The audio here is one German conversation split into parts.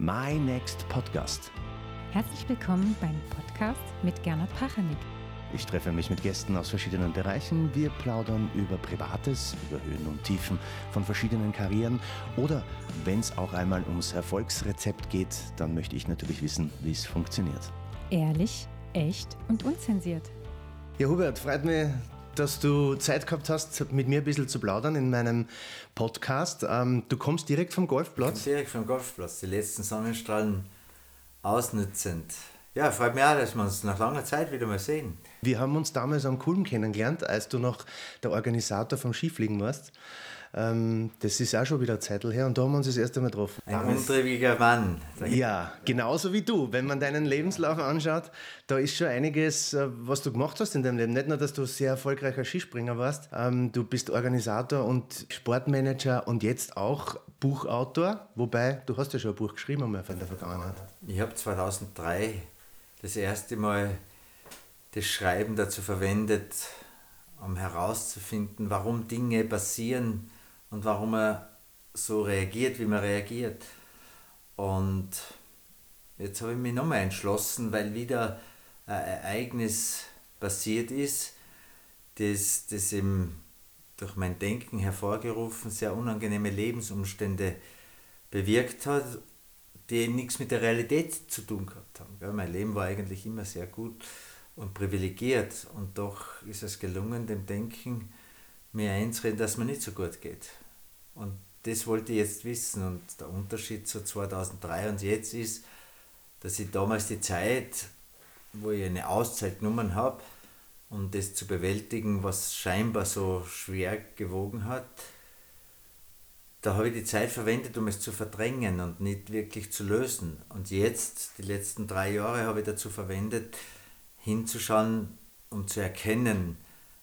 My Next Podcast. Herzlich willkommen beim Podcast mit Gernot Pachanik. Ich treffe mich mit Gästen aus verschiedenen Bereichen. Wir plaudern über Privates, über Höhen und Tiefen von verschiedenen Karrieren. Oder wenn es auch einmal ums Erfolgsrezept geht, dann möchte ich natürlich wissen, wie es funktioniert. Ehrlich, echt und unzensiert. Ja, Hubert, freut mich, dass du Zeit gehabt hast, mit mir ein bisschen zu plaudern in meinem Podcast. Ähm, du kommst direkt vom Golfplatz? direkt vom Golfplatz, die letzten Sonnenstrahlen ausnutzend. Ja, freut mich auch, dass wir uns nach langer Zeit wieder mal sehen. Wir haben uns damals am Kulm kennengelernt, als du noch der Organisator vom Skifliegen warst. Ähm, das ist auch schon wieder eine Zeit her und da haben wir uns das erste Mal getroffen. Ein untriebiger Mann. Ja, genauso wie du. Wenn man deinen Lebenslauf anschaut, da ist schon einiges, äh, was du gemacht hast in deinem Leben. Nicht nur, dass du sehr erfolgreicher Skispringer warst, ähm, du bist Organisator und Sportmanager und jetzt auch Buchautor. Wobei, du hast ja schon ein Buch geschrieben einmal von der Vergangenheit. Ich habe 2003 das erste Mal das Schreiben dazu verwendet, um herauszufinden, warum Dinge passieren und warum er so reagiert, wie man reagiert. Und jetzt habe ich mich nochmal entschlossen, weil wieder ein Ereignis passiert ist, das, das eben durch mein Denken hervorgerufen sehr unangenehme Lebensumstände bewirkt hat, die nichts mit der Realität zu tun gehabt haben. Mein Leben war eigentlich immer sehr gut und privilegiert und doch ist es gelungen, dem Denken mir einzureden, dass mir nicht so gut geht. Und das wollte ich jetzt wissen und der Unterschied zu 2003 und jetzt ist, dass ich damals die Zeit, wo ich eine Auszeit genommen habe, um das zu bewältigen, was scheinbar so schwer gewogen hat, da habe ich die Zeit verwendet, um es zu verdrängen und nicht wirklich zu lösen. Und jetzt, die letzten drei Jahre, habe ich dazu verwendet, hinzuschauen, um zu erkennen,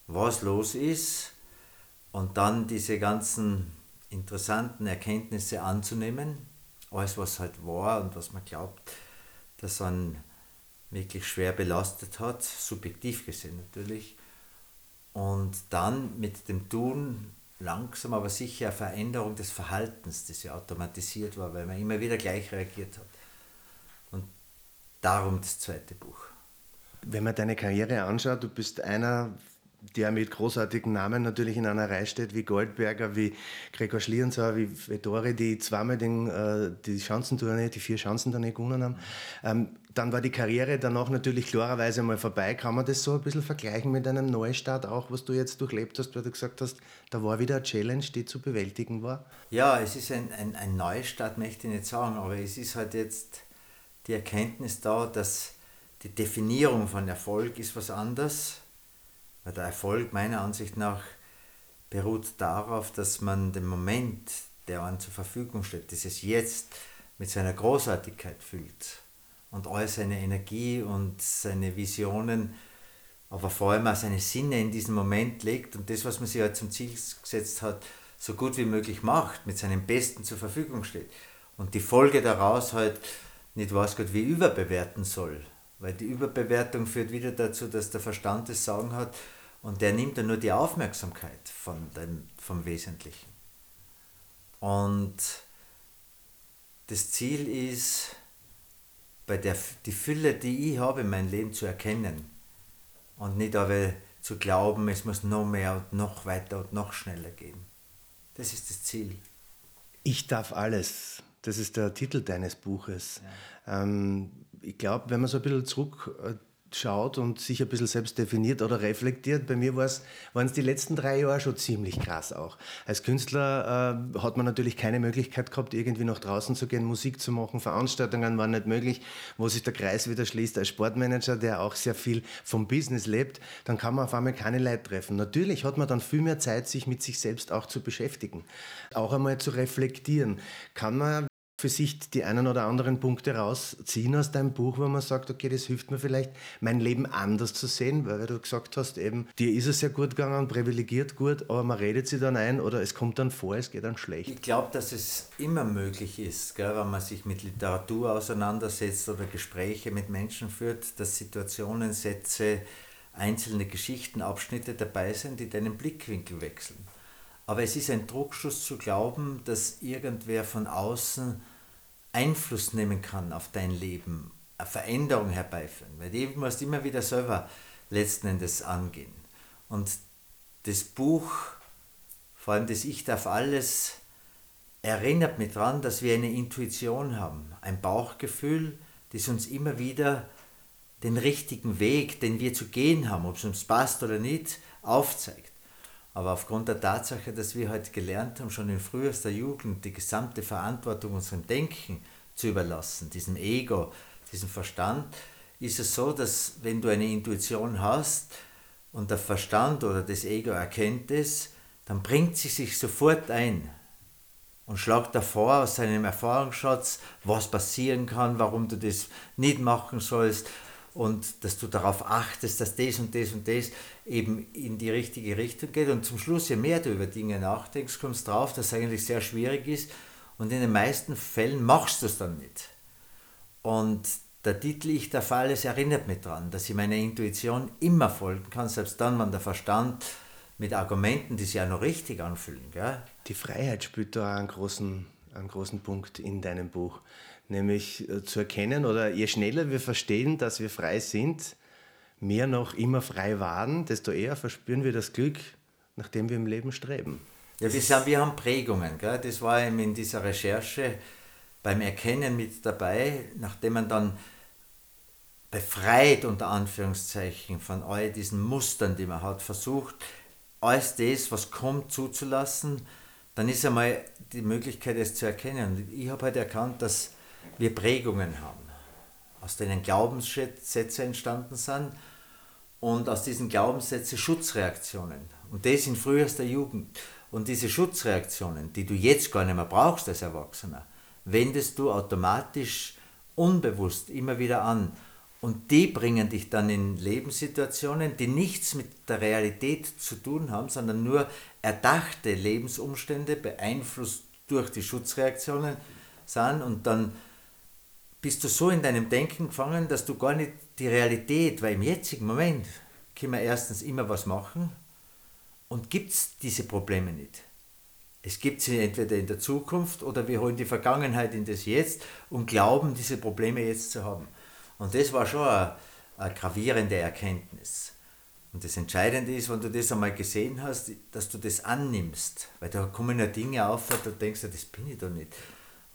was los ist und dann diese ganzen interessanten Erkenntnisse anzunehmen, alles was halt war und was man glaubt, dass man wirklich schwer belastet hat, subjektiv gesehen natürlich, und dann mit dem Tun langsam aber sicher eine Veränderung des Verhaltens, das ja automatisiert war, weil man immer wieder gleich reagiert hat. Und darum das zweite Buch. Wenn man deine Karriere anschaut, du bist einer der mit großartigen Namen natürlich in einer Reihe steht, wie Goldberger, wie Gregor Schlierenzauer, wie Vettori, die zweimal den, äh, die Schanzentournee, die vier Schanzentournee gewonnen haben. Ähm, dann war die Karriere danach natürlich klarerweise mal vorbei. Kann man das so ein bisschen vergleichen mit einem Neustart, auch was du jetzt durchlebt hast, weil du gesagt hast, da war wieder eine Challenge, die zu bewältigen war? Ja, es ist ein, ein, ein Neustart, möchte ich nicht sagen, aber es ist halt jetzt die Erkenntnis da, dass die Definierung von Erfolg ist was anderes weil der Erfolg meiner Ansicht nach beruht darauf, dass man den Moment, der einem zur Verfügung steht, dieses Jetzt mit seiner Großartigkeit füllt und all seine Energie und seine Visionen, aber vor allem auch seine Sinne in diesen Moment legt und das, was man sich halt zum Ziel gesetzt hat, so gut wie möglich macht, mit seinem Besten zur Verfügung steht. Und die Folge daraus halt nicht weiß Gott wie überbewerten soll. Weil die Überbewertung führt wieder dazu, dass der Verstand das Sagen hat, und der nimmt dann nur die Aufmerksamkeit von dem, vom Wesentlichen. Und das Ziel ist, bei der, die Fülle, die ich habe in meinem Leben zu erkennen und nicht aber zu glauben, es muss noch mehr und noch weiter und noch schneller gehen. Das ist das Ziel. Ich darf alles. Das ist der Titel deines Buches. Ja. Ähm, ich glaube, wenn man so ein bisschen zurück äh, schaut und sich ein bisschen selbst definiert oder reflektiert. Bei mir waren es die letzten drei Jahre schon ziemlich krass auch. Als Künstler äh, hat man natürlich keine Möglichkeit gehabt, irgendwie nach draußen zu gehen, Musik zu machen, Veranstaltungen waren nicht möglich, wo sich der Kreis wieder schließt. Als Sportmanager, der auch sehr viel vom Business lebt, dann kann man auf einmal keine Leute treffen. Natürlich hat man dann viel mehr Zeit, sich mit sich selbst auch zu beschäftigen, auch einmal zu reflektieren. Kann man für sich die einen oder anderen Punkte rausziehen aus deinem Buch, wo man sagt, okay, das hilft mir vielleicht, mein Leben anders zu sehen, weil du gesagt hast, eben, dir ist es sehr gut gegangen, privilegiert gut, aber man redet sie dann ein oder es kommt dann vor, es geht dann schlecht. Ich glaube, dass es immer möglich ist, gell, wenn man sich mit Literatur auseinandersetzt oder Gespräche mit Menschen führt, dass Situationen, Sätze, einzelne Geschichten, Abschnitte dabei sind, die deinen Blickwinkel wechseln. Aber es ist ein Druckschuss zu glauben, dass irgendwer von außen Einfluss nehmen kann auf dein Leben, eine Veränderung herbeiführen. Weil die musst immer wieder selber letzten Endes angehen. Und das Buch, vor allem das Ich darf alles, erinnert mich daran, dass wir eine Intuition haben, ein Bauchgefühl, das uns immer wieder den richtigen Weg, den wir zu gehen haben, ob es uns passt oder nicht, aufzeigt. Aber aufgrund der Tatsache, dass wir heute gelernt haben, schon in frühester Jugend die gesamte Verantwortung unserem Denken zu überlassen, diesem Ego, diesem Verstand, ist es so, dass wenn du eine Intuition hast und der Verstand oder das Ego erkennt es, dann bringt sie sich sofort ein und schlagt davor aus seinem Erfahrungsschatz, was passieren kann, warum du das nicht machen sollst und dass du darauf achtest, dass das und das und das eben in die richtige Richtung geht. Und zum Schluss, je mehr du über Dinge nachdenkst, kommst du drauf, dass es eigentlich sehr schwierig ist und in den meisten Fällen machst du es dann nicht. Und der Titel Ich der Fall, es erinnert mich daran, dass ich meiner Intuition immer folgen kann, selbst dann, wenn der Verstand mit Argumenten, die sich ja noch richtig anfühlen. Gell? Die Freiheit spielt da einen großen, einen großen Punkt in deinem Buch nämlich äh, zu erkennen oder je schneller wir verstehen, dass wir frei sind, mehr noch immer frei waren, desto eher verspüren wir das Glück, nach dem wir im Leben streben. Ja, wir, sind, wir haben Prägungen. Gell? Das war eben in dieser Recherche beim Erkennen mit dabei, nachdem man dann befreit unter Anführungszeichen von all diesen Mustern, die man hat, versucht, alles das, was kommt, zuzulassen, dann ist einmal die Möglichkeit, es zu erkennen. ich habe halt erkannt, dass wir Prägungen haben, aus denen Glaubenssätze entstanden sind und aus diesen Glaubenssätzen Schutzreaktionen. Und das in frühester Jugend. Und diese Schutzreaktionen, die du jetzt gar nicht mehr brauchst als Erwachsener, wendest du automatisch unbewusst immer wieder an. Und die bringen dich dann in Lebenssituationen, die nichts mit der Realität zu tun haben, sondern nur erdachte Lebensumstände beeinflusst durch die Schutzreaktionen sind. Und dann bist du so in deinem Denken gefangen, dass du gar nicht die Realität, weil im jetzigen Moment können wir erstens immer was machen und gibt es diese Probleme nicht. Es gibt sie entweder in der Zukunft oder wir holen die Vergangenheit in das Jetzt und glauben, diese Probleme jetzt zu haben. Und das war schon eine, eine gravierende Erkenntnis. Und das Entscheidende ist, wenn du das einmal gesehen hast, dass du das annimmst. Weil da kommen ja Dinge auf, da denkst du, das bin ich doch nicht.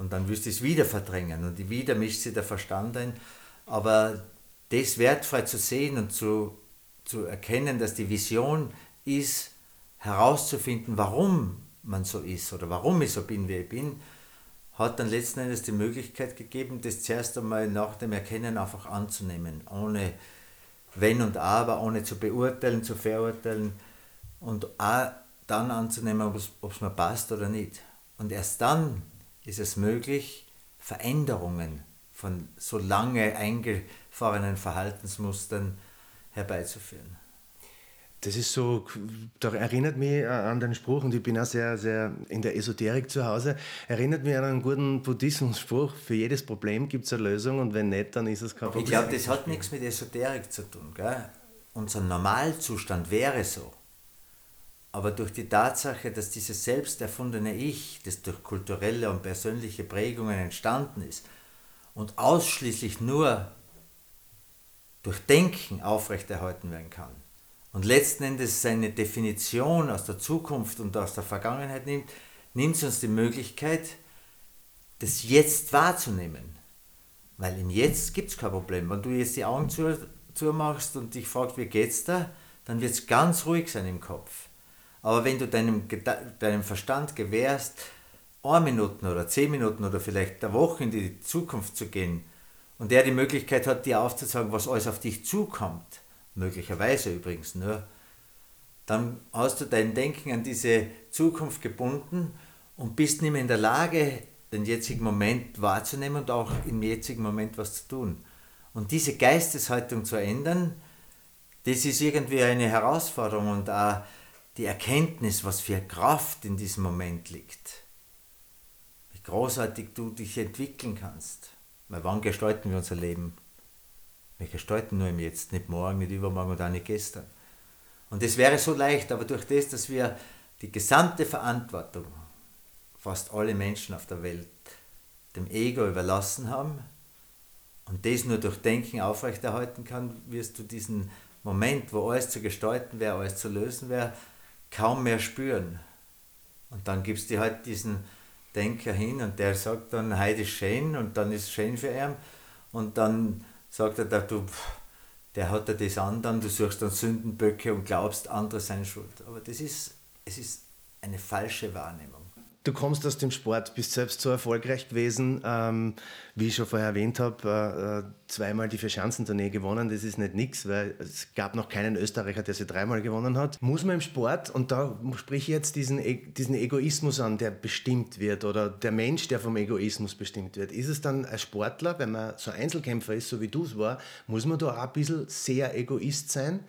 Und dann wirst du es wieder verdrängen und wieder mischt sich der Verstand ein. Aber das wertvoll zu sehen und zu, zu erkennen, dass die Vision ist, herauszufinden, warum man so ist oder warum ich so bin, wie ich bin, hat dann letzten Endes die Möglichkeit gegeben, das zuerst einmal nach dem Erkennen einfach anzunehmen, ohne Wenn und Aber, ohne zu beurteilen, zu verurteilen und auch dann anzunehmen, ob es mir passt oder nicht. Und erst dann ist es möglich, Veränderungen von so lange eingefahrenen Verhaltensmustern herbeizuführen. Das ist so, da erinnert mich an den Spruch, und ich bin auch sehr, sehr in der Esoterik zu Hause, erinnert mich an einen guten Buddhismusspruch, für jedes Problem gibt es eine Lösung und wenn nicht, dann ist es kein Problem. Ich glaube, das hat nichts mit Esoterik zu tun. Gell? Unser Normalzustand wäre so. Aber durch die Tatsache, dass dieses selbst erfundene Ich, das durch kulturelle und persönliche Prägungen entstanden ist und ausschließlich nur durch Denken aufrechterhalten werden kann und letzten Endes seine Definition aus der Zukunft und aus der Vergangenheit nimmt, nimmt es uns die Möglichkeit, das Jetzt wahrzunehmen. Weil im Jetzt gibt es kein Problem. Wenn du jetzt die Augen zu, zumachst und dich fragst, wie geht's da, dann wird es ganz ruhig sein im Kopf. Aber wenn du deinem, deinem Verstand gewährst, eine Minuten oder zehn Minuten oder vielleicht eine Woche in die Zukunft zu gehen und der die Möglichkeit hat, dir aufzuzeigen, was alles auf dich zukommt, möglicherweise übrigens nur, dann hast du dein Denken an diese Zukunft gebunden und bist nicht mehr in der Lage, den jetzigen Moment wahrzunehmen und auch im jetzigen Moment was zu tun. Und diese Geisteshaltung zu ändern, das ist irgendwie eine Herausforderung und auch die Erkenntnis, was für Kraft in diesem Moment liegt. Wie großartig du dich entwickeln kannst. Weil wann gestalten wir unser Leben? Wir gestalten nur im Jetzt, nicht morgen, nicht übermorgen und auch nicht gestern. Und es wäre so leicht, aber durch das, dass wir die gesamte Verantwortung, fast alle Menschen auf der Welt, dem Ego überlassen haben und das nur durch Denken aufrechterhalten kann, wirst du diesen Moment, wo alles zu gestalten wäre, alles zu lösen wäre, kaum mehr spüren. Und dann gibst du halt diesen Denker hin und der sagt dann, heute ist schön und dann ist es schön für ihn. Und dann sagt er, du, der hat ja das an, du suchst dann Sündenböcke und glaubst, andere seien schuld. Aber das ist, es ist eine falsche Wahrnehmung. Du kommst aus dem Sport, bist selbst so erfolgreich gewesen, ähm, wie ich schon vorher erwähnt habe, äh, zweimal die Vierschanzentournee gewonnen. Das ist nicht nichts, weil es gab noch keinen Österreicher, der sie dreimal gewonnen hat. Muss man im Sport, und da sprich ich jetzt diesen, e diesen Egoismus an, der bestimmt wird, oder der Mensch, der vom Egoismus bestimmt wird, ist es dann als Sportler, wenn man so Einzelkämpfer ist, so wie du es war, muss man da auch ein bisschen sehr egoist sein?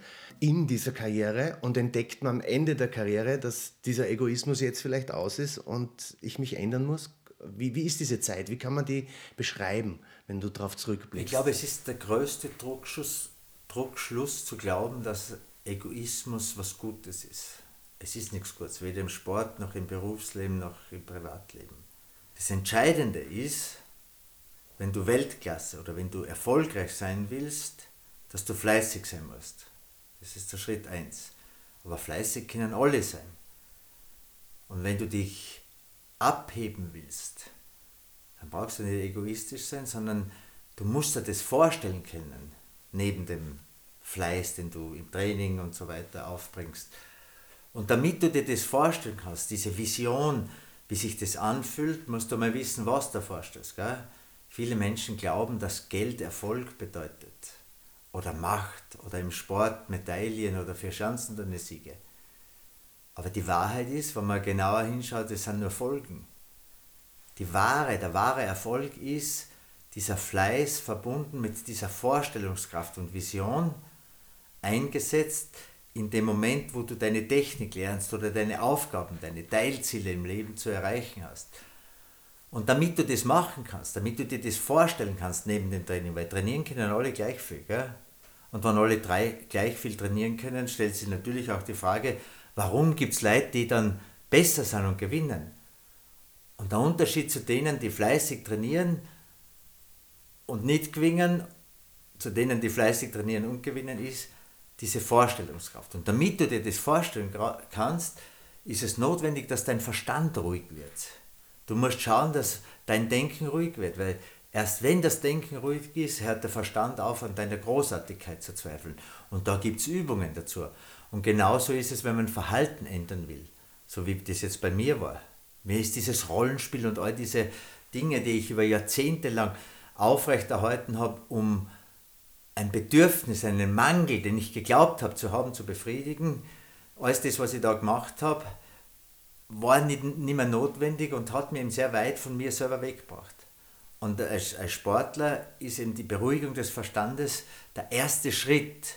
In dieser Karriere und entdeckt man am Ende der Karriere, dass dieser Egoismus jetzt vielleicht aus ist und ich mich ändern muss? Wie, wie ist diese Zeit? Wie kann man die beschreiben, wenn du darauf zurückblickst? Ich glaube, es ist der größte Druckschluss, Druckschluss zu glauben, dass Egoismus was Gutes ist. Es ist nichts Gutes, weder im Sport noch im Berufsleben noch im Privatleben. Das Entscheidende ist, wenn du Weltklasse oder wenn du erfolgreich sein willst, dass du fleißig sein musst. Das ist der Schritt 1. Aber fleißig können alle sein. Und wenn du dich abheben willst, dann brauchst du nicht egoistisch sein, sondern du musst dir das vorstellen können, neben dem Fleiß, den du im Training und so weiter aufbringst. Und damit du dir das vorstellen kannst, diese Vision, wie sich das anfühlt, musst du mal wissen, was du vorstellst. Gell? Viele Menschen glauben, dass Geld Erfolg bedeutet oder Macht oder im Sport Medaillen oder für Chancen dann Siege. Aber die Wahrheit ist, wenn man genauer hinschaut, das sind nur Folgen. Die wahre, der wahre Erfolg ist dieser Fleiß verbunden mit dieser Vorstellungskraft und Vision, eingesetzt in dem Moment, wo du deine Technik lernst oder deine Aufgaben, deine Teilziele im Leben zu erreichen hast. Und damit du das machen kannst, damit du dir das vorstellen kannst neben dem Training, weil trainieren können alle gleich viel. Gell? Und wenn alle drei gleich viel trainieren können, stellt sich natürlich auch die Frage, warum gibt es Leute, die dann besser sind und gewinnen? Und der Unterschied zu denen, die fleißig trainieren und nicht gewinnen, zu denen, die fleißig trainieren und gewinnen, ist diese Vorstellungskraft. Und damit du dir das vorstellen kannst, ist es notwendig, dass dein Verstand ruhig wird. Du musst schauen, dass dein Denken ruhig wird, weil erst wenn das Denken ruhig ist, hört der Verstand auf, an deiner Großartigkeit zu zweifeln. Und da gibt es Übungen dazu. Und genauso ist es, wenn man Verhalten ändern will, so wie das jetzt bei mir war. Mir ist dieses Rollenspiel und all diese Dinge, die ich über Jahrzehnte lang aufrechterhalten habe, um ein Bedürfnis, einen Mangel, den ich geglaubt habe zu haben, zu befriedigen, alles das, was ich da gemacht habe, war nicht, nicht mehr notwendig und hat mich eben sehr weit von mir selber weggebracht. Und als, als Sportler ist eben die Beruhigung des Verstandes der erste Schritt,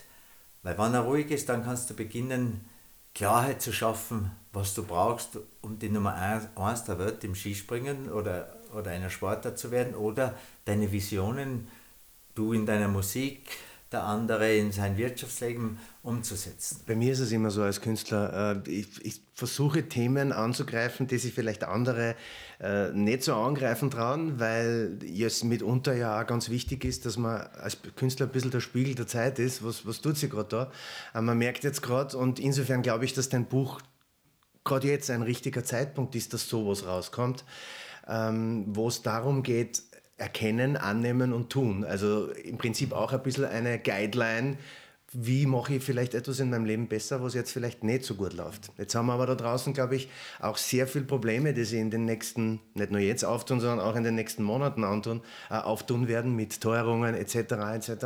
weil wenn er ruhig ist, dann kannst du beginnen, Klarheit zu schaffen, was du brauchst, um die Nummer 1 der Welt im Skispringen oder, oder einer Sportler zu werden oder deine Visionen, du in deiner Musik, der andere in sein Wirtschaftsleben umzusetzen. Bei mir ist es immer so als Künstler, äh, ich, ich versuche Themen anzugreifen, die sich vielleicht andere äh, nicht so angreifen trauen, weil es mitunter ja auch ganz wichtig ist, dass man als Künstler ein bisschen der Spiegel der Zeit ist. Was, was tut sie gerade da? Äh, man merkt jetzt gerade und insofern glaube ich, dass dein Buch gerade jetzt ein richtiger Zeitpunkt ist, dass sowas rauskommt, ähm, wo es darum geht, erkennen, annehmen und tun. Also im Prinzip auch ein bisschen eine Guideline, wie mache ich vielleicht etwas in meinem Leben besser, was jetzt vielleicht nicht so gut läuft. Jetzt haben wir aber da draußen, glaube ich, auch sehr viele Probleme, die sich in den nächsten, nicht nur jetzt auftun, sondern auch in den nächsten Monaten antun, äh, auftun werden mit Teuerungen etc. etc.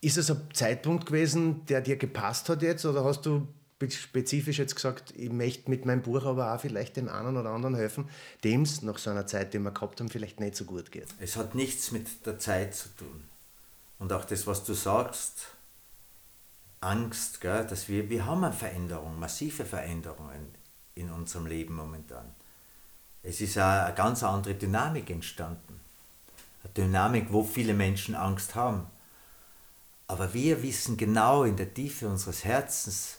Ist es ein Zeitpunkt gewesen, der dir gepasst hat jetzt oder hast du spezifisch jetzt gesagt, ich möchte mit meinem Buch aber auch vielleicht dem einen oder anderen helfen, dem es nach so einer Zeit, die wir gehabt haben, vielleicht nicht so gut geht. Es hat nichts mit der Zeit zu tun. Und auch das, was du sagst, Angst, gell, dass wir, wir haben eine Veränderung, massive Veränderungen in unserem Leben momentan. Es ist eine ganz andere Dynamik entstanden. Eine Dynamik, wo viele Menschen Angst haben. Aber wir wissen genau in der Tiefe unseres Herzens,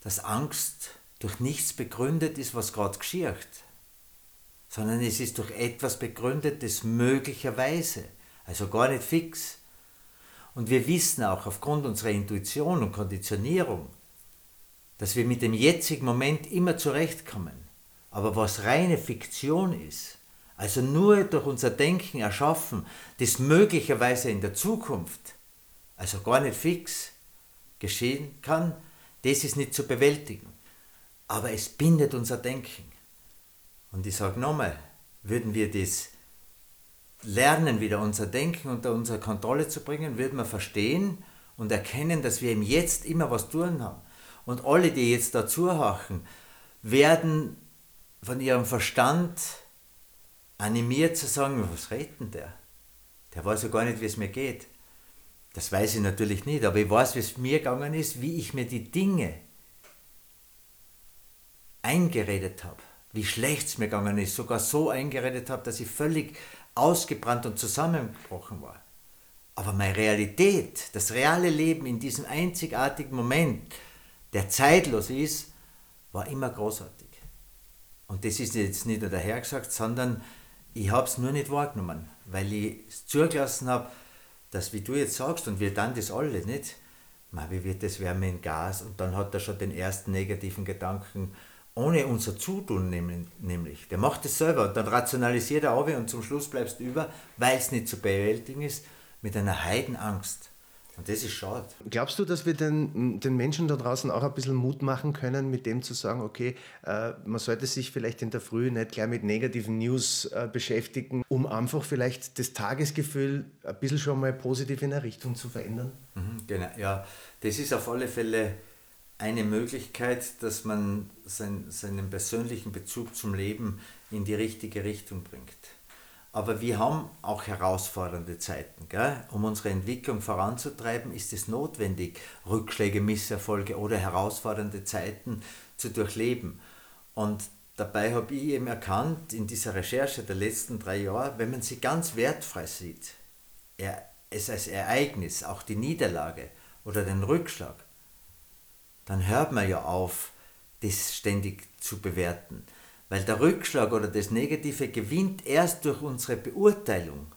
dass Angst durch nichts begründet ist, was gerade geschieht, sondern es ist durch etwas begründet, das möglicherweise, also gar nicht fix. Und wir wissen auch aufgrund unserer Intuition und Konditionierung, dass wir mit dem jetzigen Moment immer zurechtkommen. Aber was reine Fiktion ist, also nur durch unser Denken erschaffen, das möglicherweise in der Zukunft, also gar nicht fix, geschehen kann, das ist nicht zu bewältigen. Aber es bindet unser Denken. Und ich sage nochmal, würden wir das lernen, wieder unser Denken unter unsere Kontrolle zu bringen, würden wir verstehen und erkennen, dass wir im Jetzt immer was tun haben. Und alle, die jetzt dazuhachen, werden von ihrem Verstand animiert zu sagen, was redet denn der? Der weiß ja gar nicht, wie es mir geht. Das weiß ich natürlich nicht, aber ich weiß, wie es mir gegangen ist, wie ich mir die Dinge eingeredet habe, wie schlecht es mir gegangen ist, sogar so eingeredet habe, dass ich völlig ausgebrannt und zusammengebrochen war. Aber meine Realität, das reale Leben in diesem einzigartigen Moment, der zeitlos ist, war immer großartig. Und das ist jetzt nicht nur dahergesagt, sondern ich habe es nur nicht wahrgenommen, weil ich es zugelassen habe, dass, wie du jetzt sagst, und wir dann das alle nicht, wie wird das Wärme in Gas? Und dann hat er schon den ersten negativen Gedanken, ohne unser Zutun nämlich. Der macht es selber und dann rationalisiert er auch und zum Schluss bleibst du über, weil es nicht zu bewältigen ist, mit einer Heidenangst. Und das ist schade. Glaubst du, dass wir den, den Menschen da draußen auch ein bisschen Mut machen können, mit dem zu sagen, okay, äh, man sollte sich vielleicht in der Früh nicht gleich mit negativen News äh, beschäftigen, um einfach vielleicht das Tagesgefühl ein bisschen schon mal positiv in eine Richtung zu verändern? Mhm, genau, ja. Das ist auf alle Fälle eine Möglichkeit, dass man sein, seinen persönlichen Bezug zum Leben in die richtige Richtung bringt. Aber wir haben auch herausfordernde Zeiten. Gell? Um unsere Entwicklung voranzutreiben, ist es notwendig, Rückschläge, Misserfolge oder herausfordernde Zeiten zu durchleben. Und dabei habe ich eben erkannt, in dieser Recherche der letzten drei Jahre, wenn man sie ganz wertfrei sieht, es als Ereignis, auch die Niederlage oder den Rückschlag, dann hört man ja auf, das ständig zu bewerten. Weil der Rückschlag oder das Negative gewinnt erst durch unsere Beurteilung,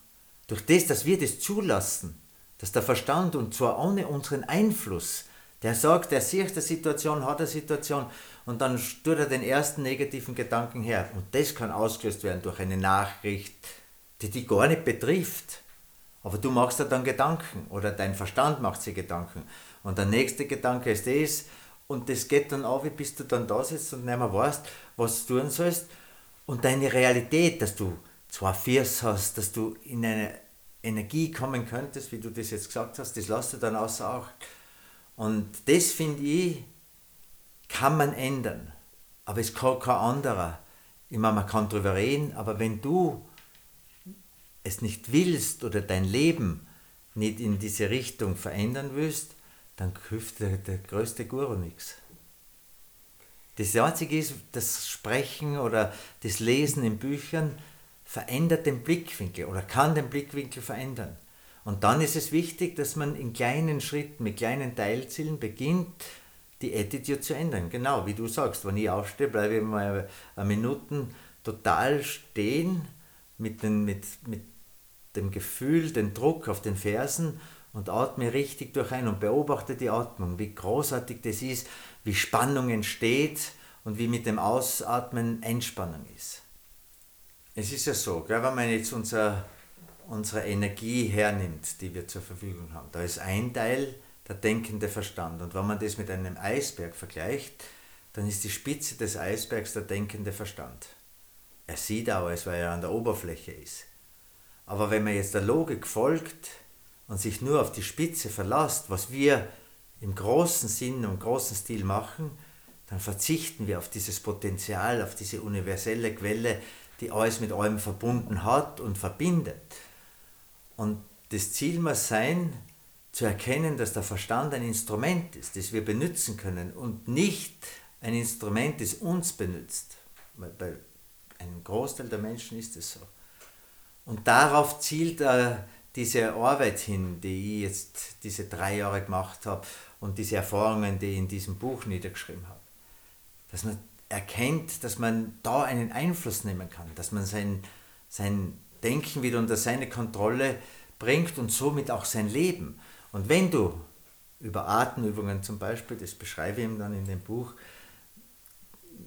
durch das, dass wir das zulassen, dass der Verstand und zwar ohne unseren Einfluss, der sagt, er sieht die Situation, hat eine Situation und dann tut er den ersten negativen Gedanken her. Und das kann ausgelöst werden durch eine Nachricht, die dich gar nicht betrifft. Aber du machst dir dann Gedanken oder dein Verstand macht sich Gedanken. Und der nächste Gedanke ist das und das geht dann auf, bis du dann da sitzt und nicht mehr weißt, was du tun sollst. Und deine Realität, dass du zwei Viers hast, dass du in eine Energie kommen könntest, wie du das jetzt gesagt hast, das lässt du dann außer Acht. Und das finde ich, kann man ändern. Aber es kann kein anderer. Ich meine, man kann darüber reden, aber wenn du es nicht willst oder dein Leben nicht in diese Richtung verändern willst, dann hilft der, der größte Guru nichts. Das Einzige ist, das Sprechen oder das Lesen in Büchern verändert den Blickwinkel oder kann den Blickwinkel verändern. Und dann ist es wichtig, dass man in kleinen Schritten, mit kleinen Teilzielen beginnt, die Attitude zu ändern. Genau, wie du sagst, wenn ich aufstehe, bleibe ich mal eine Minuten total stehen mit, den, mit, mit dem Gefühl, den Druck auf den Fersen und atme richtig durch ein und beobachte die Atmung, wie großartig das ist, wie Spannung entsteht und wie mit dem Ausatmen Entspannung ist. Es ist ja so, gell, wenn man jetzt unser, unsere Energie hernimmt, die wir zur Verfügung haben, da ist ein Teil der denkende Verstand. Und wenn man das mit einem Eisberg vergleicht, dann ist die Spitze des Eisbergs der denkende Verstand. Er sieht auch, als weil er an der Oberfläche ist. Aber wenn man jetzt der Logik folgt, und sich nur auf die Spitze verlässt, was wir im großen Sinn und großen Stil machen, dann verzichten wir auf dieses Potenzial, auf diese universelle Quelle, die alles mit allem verbunden hat und verbindet. Und das Ziel muss sein, zu erkennen, dass der Verstand ein Instrument ist, das wir benutzen können und nicht ein Instrument, das uns benutzt. Bei einem Großteil der Menschen ist es so. Und darauf zielt er diese Arbeit hin, die ich jetzt diese drei Jahre gemacht habe und diese Erfahrungen, die ich in diesem Buch niedergeschrieben habe. Dass man erkennt, dass man da einen Einfluss nehmen kann, dass man sein, sein Denken wieder unter seine Kontrolle bringt und somit auch sein Leben. Und wenn du über Atemübungen zum Beispiel, das beschreibe ich ihm dann in dem Buch,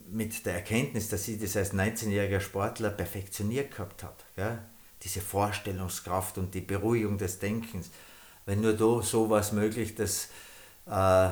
mit der Erkenntnis, dass ich das als 19-jähriger Sportler perfektioniert gehabt habe, ja? Diese Vorstellungskraft und die Beruhigung des Denkens, wenn nur da so was möglich, dass äh,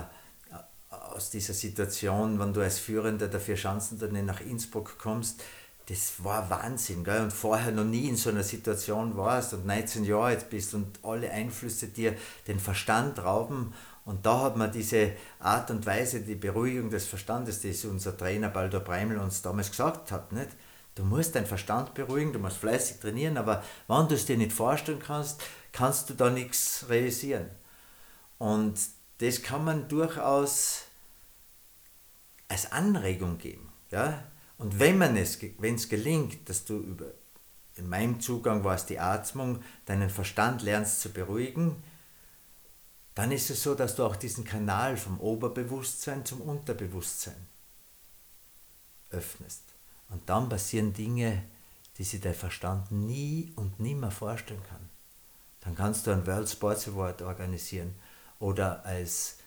aus dieser Situation, wenn du als Führender der Vier-Schanzentournee nach Innsbruck kommst, das war Wahnsinn. Gell? Und vorher noch nie in so einer Situation warst und 19 Jahre alt bist und alle Einflüsse dir den Verstand rauben. Und da hat man diese Art und Weise, die Beruhigung des Verstandes, das unser Trainer Baldur Breimel uns damals gesagt hat. Nicht? Du musst deinen Verstand beruhigen, du musst fleißig trainieren, aber wenn du es dir nicht vorstellen kannst, kannst du da nichts realisieren. Und das kann man durchaus als Anregung geben. Ja? Und wenn man es, wenn es gelingt, dass du über, in meinem Zugang war es die Atmung, deinen Verstand lernst zu beruhigen, dann ist es so, dass du auch diesen Kanal vom Oberbewusstsein zum Unterbewusstsein öffnest. Und dann passieren Dinge, die sich der Verstand nie und nimmer vorstellen kann. Dann kannst du ein World Sports Award organisieren oder als,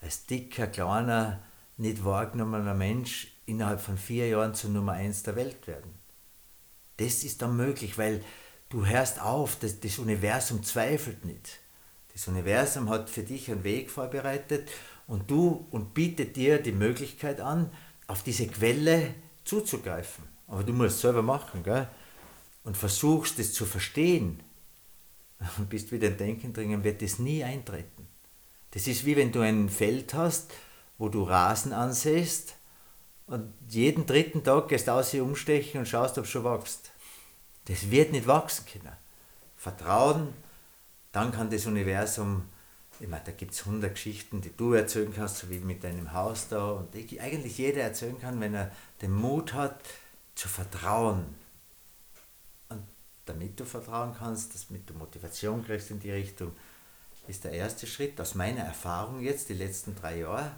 als dicker, kleiner, nicht wahrgenommener Mensch innerhalb von vier Jahren zur Nummer eins der Welt werden. Das ist dann möglich, weil du hörst auf, das, das Universum zweifelt nicht. Das Universum hat für dich einen Weg vorbereitet und du und bietet dir die Möglichkeit an, auf diese Quelle zuzugreifen. Aber du musst es selber machen, gell? Und versuchst es zu verstehen und bist wieder in Denken dringen, wird das nie eintreten. Das ist wie wenn du ein Feld hast, wo du Rasen ansäst und jeden dritten Tag gehst aus hier umstechen und schaust, ob es schon wächst. Das wird nicht wachsen können. Vertrauen, dann kann das Universum, ich meine, da gibt es hundert Geschichten, die du erzählen kannst, so wie mit deinem Haus da und die eigentlich jeder erzählen kann, wenn er den Mut hat, zu vertrauen. Und damit du vertrauen kannst, damit du Motivation kriegst in die Richtung, ist der erste Schritt aus meiner Erfahrung jetzt, die letzten drei Jahre,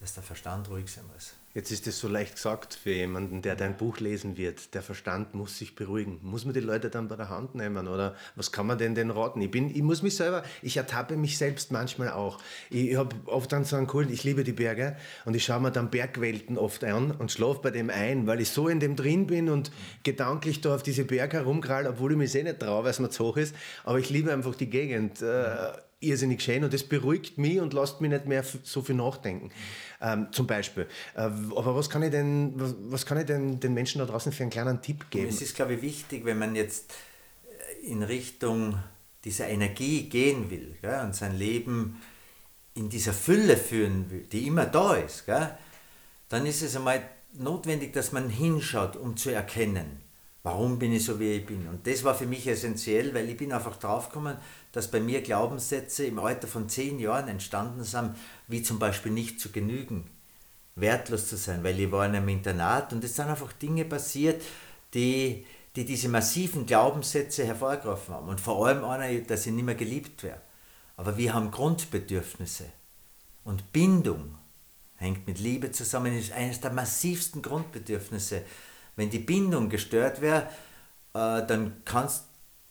dass der Verstand ruhig sein muss. Jetzt ist es so leicht gesagt für jemanden, der dein Buch lesen wird. Der Verstand muss sich beruhigen. Muss man die Leute dann bei der Hand nehmen oder was kann man denn denn raten? Ich, bin, ich muss mich selber, ich ertappe mich selbst manchmal auch. Ich, ich habe oft dann so einen Kult, ich liebe die Berge und ich schaue mir dann Bergwelten oft an und schlafe bei dem ein, weil ich so in dem drin bin und gedanklich da auf diese Berge herumkrall, obwohl ich mich eh nicht traue, weil es mir zu hoch ist. Aber ich liebe einfach die Gegend. Äh, irrsinnig schön und das beruhigt mich und lässt mich nicht mehr so viel nachdenken. Ähm, zum Beispiel. Äh, aber was kann ich denn, was, was, kann ich denn den Menschen da draußen für einen kleinen Tipp geben? Es ist, glaube ich, wichtig, wenn man jetzt äh, in Richtung dieser Energie gehen will gell, und sein Leben in dieser Fülle führen will, die immer da ist, gell, dann ist es einmal notwendig, dass man hinschaut, um zu erkennen, warum bin ich so, wie ich bin. Und das war für mich essentiell, weil ich bin einfach draufgekommen, dass bei mir Glaubenssätze im Alter von zehn Jahren entstanden sind, wie zum Beispiel nicht zu genügen, wertlos zu sein, weil ich war in einem Internat und es sind einfach Dinge passiert, die, die diese massiven Glaubenssätze hervorgerufen haben. Und vor allem einer, dass ich nicht mehr geliebt wäre. Aber wir haben Grundbedürfnisse. Und Bindung hängt mit Liebe zusammen, ist eines der massivsten Grundbedürfnisse. Wenn die Bindung gestört wäre, äh, dann kannst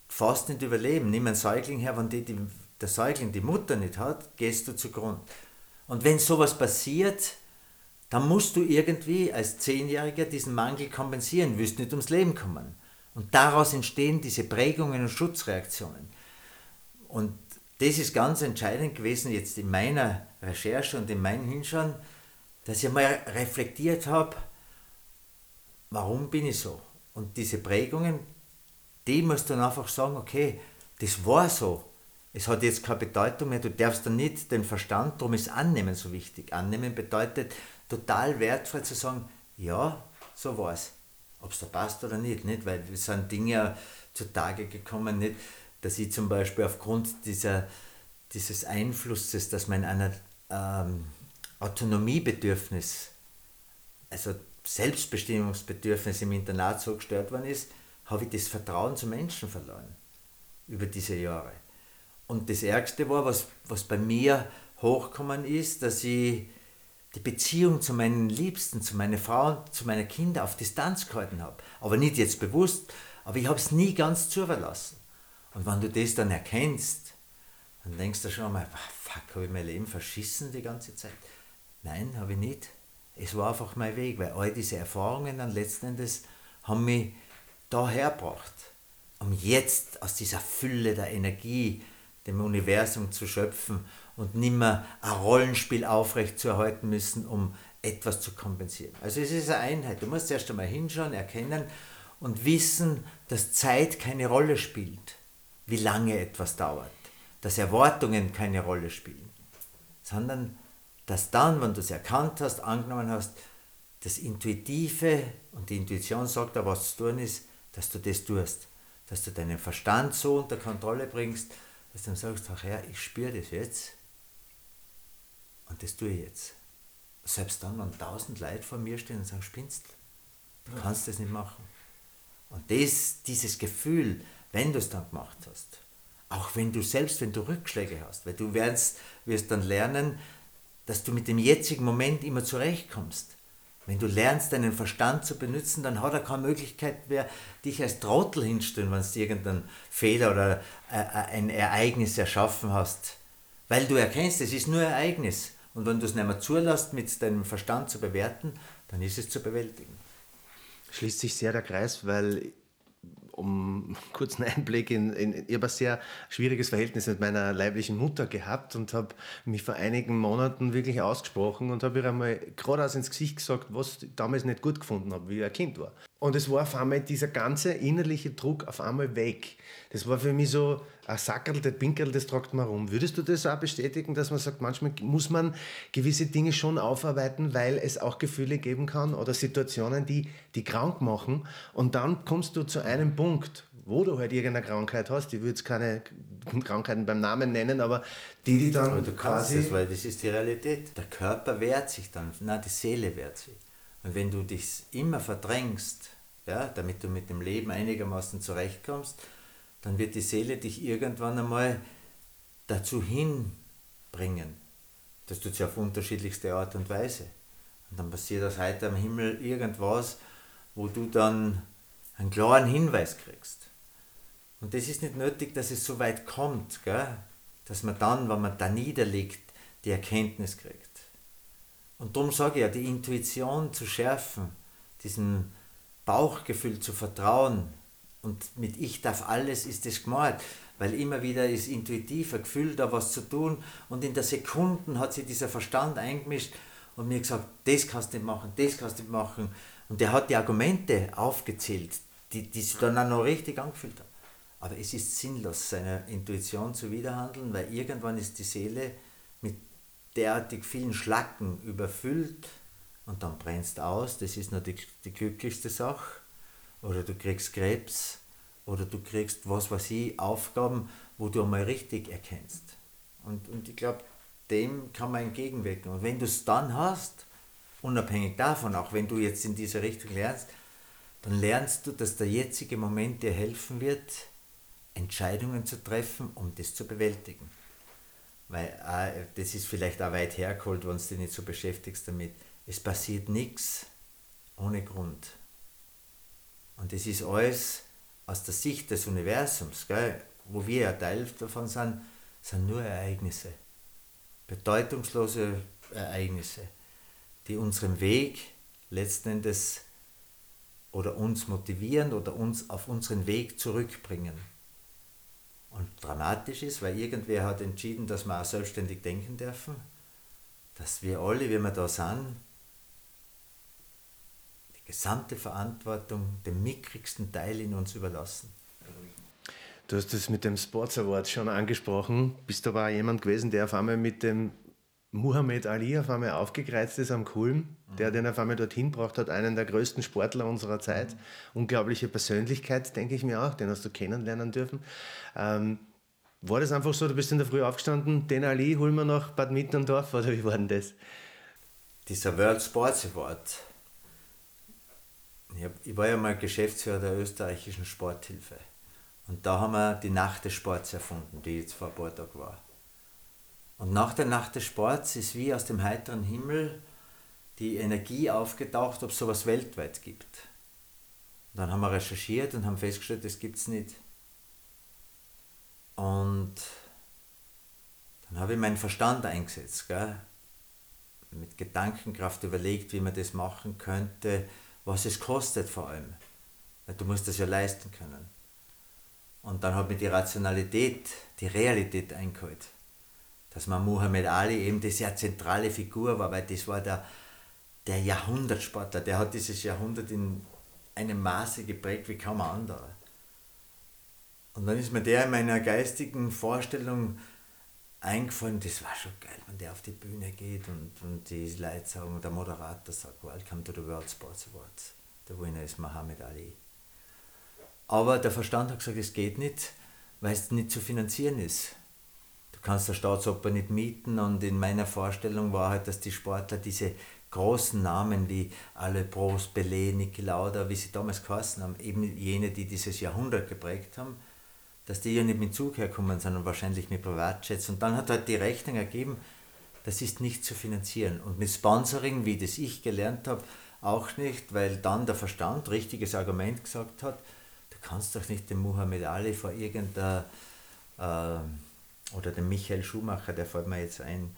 fast nicht überleben. Nimm einen Säugling her, wenn die, die, der Säugling die Mutter nicht hat, gehst du zugrund. Und wenn sowas passiert, dann musst du irgendwie als Zehnjähriger diesen Mangel kompensieren, wirst nicht ums Leben kommen. Und daraus entstehen diese Prägungen und Schutzreaktionen. Und das ist ganz entscheidend gewesen jetzt in meiner Recherche und in meinem Hinschauen, dass ich mal reflektiert habe, warum bin ich so? Und diese Prägungen die musst dann einfach sagen, okay, das war so. Es hat jetzt keine Bedeutung mehr. Du darfst dann nicht den Verstand, darum ist Annehmen so wichtig. Annehmen bedeutet total wertvoll zu sagen, ja, so war es. Ob es da passt oder nicht, nicht, weil es sind Dinge zutage gekommen, nicht, dass ich zum Beispiel aufgrund dieser, dieses Einflusses, dass mein einer, ähm, Autonomiebedürfnis, also Selbstbestimmungsbedürfnis im Internat so gestört worden ist, habe ich das Vertrauen zu Menschen verloren über diese Jahre. Und das Ärgste war, was, was bei mir hochgekommen ist, dass ich die Beziehung zu meinen Liebsten, zu meiner Frau, zu meinen Kindern auf Distanz gehalten habe. Aber nicht jetzt bewusst, aber ich habe es nie ganz zuverlassen. Und wenn du das dann erkennst, dann denkst du schon einmal, fuck, habe ich mein Leben verschissen die ganze Zeit? Nein, habe ich nicht. Es war einfach mein Weg, weil all diese Erfahrungen dann letzten Endes haben mich daher gebracht, um jetzt aus dieser Fülle der Energie, dem Universum zu schöpfen und nicht mehr ein Rollenspiel aufrechtzuerhalten müssen, um etwas zu kompensieren. Also es ist eine Einheit. Du musst erst einmal hinschauen, erkennen und wissen, dass Zeit keine Rolle spielt, wie lange etwas dauert, dass Erwartungen keine Rolle spielen, sondern dass dann, wenn du es erkannt hast, angenommen hast, das Intuitive und die Intuition sagt da, was zu tun ist, dass du das tust, dass du deinen Verstand so unter Kontrolle bringst, dass du dann sagst, ach Herr, ich spüre das jetzt und das tue ich jetzt. Selbst dann, wenn tausend Leute vor mir stehen und sagen, spinnst, du kannst das nicht machen. Und das, dieses Gefühl, wenn du es dann gemacht hast, auch wenn du selbst, wenn du Rückschläge hast, weil du wirst, wirst dann lernen, dass du mit dem jetzigen Moment immer zurechtkommst. Wenn du lernst, deinen Verstand zu benutzen, dann hat er keine Möglichkeit mehr, dich als Trottel hinstellen, wenn du irgendeinen Fehler oder äh, äh, ein Ereignis erschaffen hast. Weil du erkennst, es ist nur Ereignis. Und wenn du es nicht mehr zulässt, mit deinem Verstand zu bewerten, dann ist es zu bewältigen. Schließt sich sehr der Kreis, weil um kurzen Einblick in, in ich habe ein sehr schwieriges Verhältnis mit meiner leiblichen Mutter gehabt und habe mich vor einigen Monaten wirklich ausgesprochen und habe ihr einmal geradeaus ins Gesicht gesagt, was ich damals nicht gut gefunden habe, wie ich ein Kind war. Und es war auf einmal dieser ganze innerliche Druck auf einmal weg. Das war für mich so ein Sackerl, der Pinkerl, das tragt man rum. Würdest du das auch bestätigen, dass man sagt, manchmal muss man gewisse Dinge schon aufarbeiten, weil es auch Gefühle geben kann oder Situationen, die, die krank machen und dann kommst du zu einem Punkt, wo du halt irgendeine Krankheit hast, ich würde jetzt keine Krankheiten beim Namen nennen, aber die, die dann aber du kannst quasi... Das, weil das ist die Realität. Der Körper wehrt sich dann, nein, die Seele wehrt sich. Und wenn du dich immer verdrängst, ja, damit du mit dem Leben einigermaßen zurechtkommst, dann wird die Seele dich irgendwann einmal dazu hinbringen. Das tut sie auf unterschiedlichste Art und Weise. Und dann passiert aus heute am Himmel irgendwas, wo du dann einen klaren Hinweis kriegst. Und das ist nicht nötig, dass es so weit kommt, gell? dass man dann, wenn man da niederliegt, die Erkenntnis kriegt. Und darum sage ich ja, die Intuition zu schärfen, diesem Bauchgefühl zu vertrauen und mit Ich darf alles ist es gemalt, weil immer wieder ist intuitiv ein Gefühl, da was zu tun und in der Sekunden hat sich dieser Verstand eingemischt und mir gesagt, das kannst du nicht machen, das kannst du nicht machen. Und der hat die Argumente aufgezählt, die, die sich dann auch noch richtig angefühlt haben. Aber es ist sinnlos, seiner Intuition zu widerhandeln, weil irgendwann ist die Seele derartig vielen Schlacken überfüllt und dann brennst aus, das ist die, die glücklichste Sache. Oder du kriegst Krebs oder du kriegst, was weiß ich, Aufgaben, wo du einmal richtig erkennst. Und, und ich glaube, dem kann man entgegenwirken. Und wenn du es dann hast, unabhängig davon, auch wenn du jetzt in diese Richtung lernst, dann lernst du, dass der jetzige Moment dir helfen wird, Entscheidungen zu treffen, um das zu bewältigen. Weil äh, das ist vielleicht auch weit hergeholt, wenn du dich nicht so beschäftigst damit. Es passiert nichts ohne Grund. Und das ist alles aus der Sicht des Universums, gell, wo wir ja Teil davon sind, sind nur Ereignisse. Bedeutungslose Ereignisse, die unseren Weg letzten Endes oder uns motivieren oder uns auf unseren Weg zurückbringen. Und dramatisch ist, weil irgendwer hat entschieden, dass wir auch selbstständig denken dürfen, dass wir alle, wie wir da sind, die gesamte Verantwortung dem mickrigsten Teil in uns überlassen. Du hast das mit dem Sports Award schon angesprochen. Bist du aber auch jemand gewesen, der auf einmal mit dem Muhammad Ali auf einmal aufgekreizt ist am Kulm, der den auf einmal dorthin braucht hat, einen der größten Sportler unserer Zeit. Mhm. Unglaubliche Persönlichkeit, denke ich mir auch, den hast du kennenlernen dürfen. Ähm, war das einfach so, du bist in der Früh aufgestanden, den Ali holen wir nach Bad Mitterndorf oder wie war denn das? Dieser World Sports Award, ich, hab, ich war ja mal Geschäftsführer der österreichischen Sporthilfe. Und da haben wir die Nacht des Sports erfunden, die jetzt vor ein paar Tagen war. Und nach der Nacht des Sports ist wie aus dem heiteren Himmel die Energie aufgetaucht, ob es sowas weltweit gibt. Und dann haben wir recherchiert und haben festgestellt, das gibt es nicht. Und dann habe ich meinen Verstand eingesetzt, gell? mit Gedankenkraft überlegt, wie man das machen könnte, was es kostet vor allem. Weil du musst das ja leisten können. Und dann hat mir die Rationalität, die Realität eingeholt. Dass man Muhammad Ali eben die sehr zentrale Figur war, weil das war der, der Jahrhundertsportler, der hat dieses Jahrhundert in einem Maße geprägt wie kaum ein anderer. Und dann ist mir der in meiner geistigen Vorstellung eingefallen, das war schon geil, wenn der auf die Bühne geht und, und die Leute sagen, der Moderator sagt, Welcome to the World Sports Awards. Der Winner ist Muhammad Ali. Aber der Verstand hat gesagt, es geht nicht, weil es nicht zu finanzieren ist. Du kannst der Staatsoper nicht mieten und in meiner Vorstellung war halt, dass die Sportler diese großen Namen wie Ale Prost, Belé, Niki Lauda, wie sie damals geheißen haben, eben jene, die dieses Jahrhundert geprägt haben, dass die ja nicht mit Zug herkommen, sondern wahrscheinlich mit Privatjets. Und dann hat halt die Rechnung ergeben, das ist nicht zu finanzieren. Und mit Sponsoring, wie das ich gelernt habe, auch nicht, weil dann der Verstand, richtiges Argument gesagt hat, du kannst doch nicht den Muhammad Ali vor irgendeiner, äh, oder den Michael Schumacher, der fällt mir jetzt ein,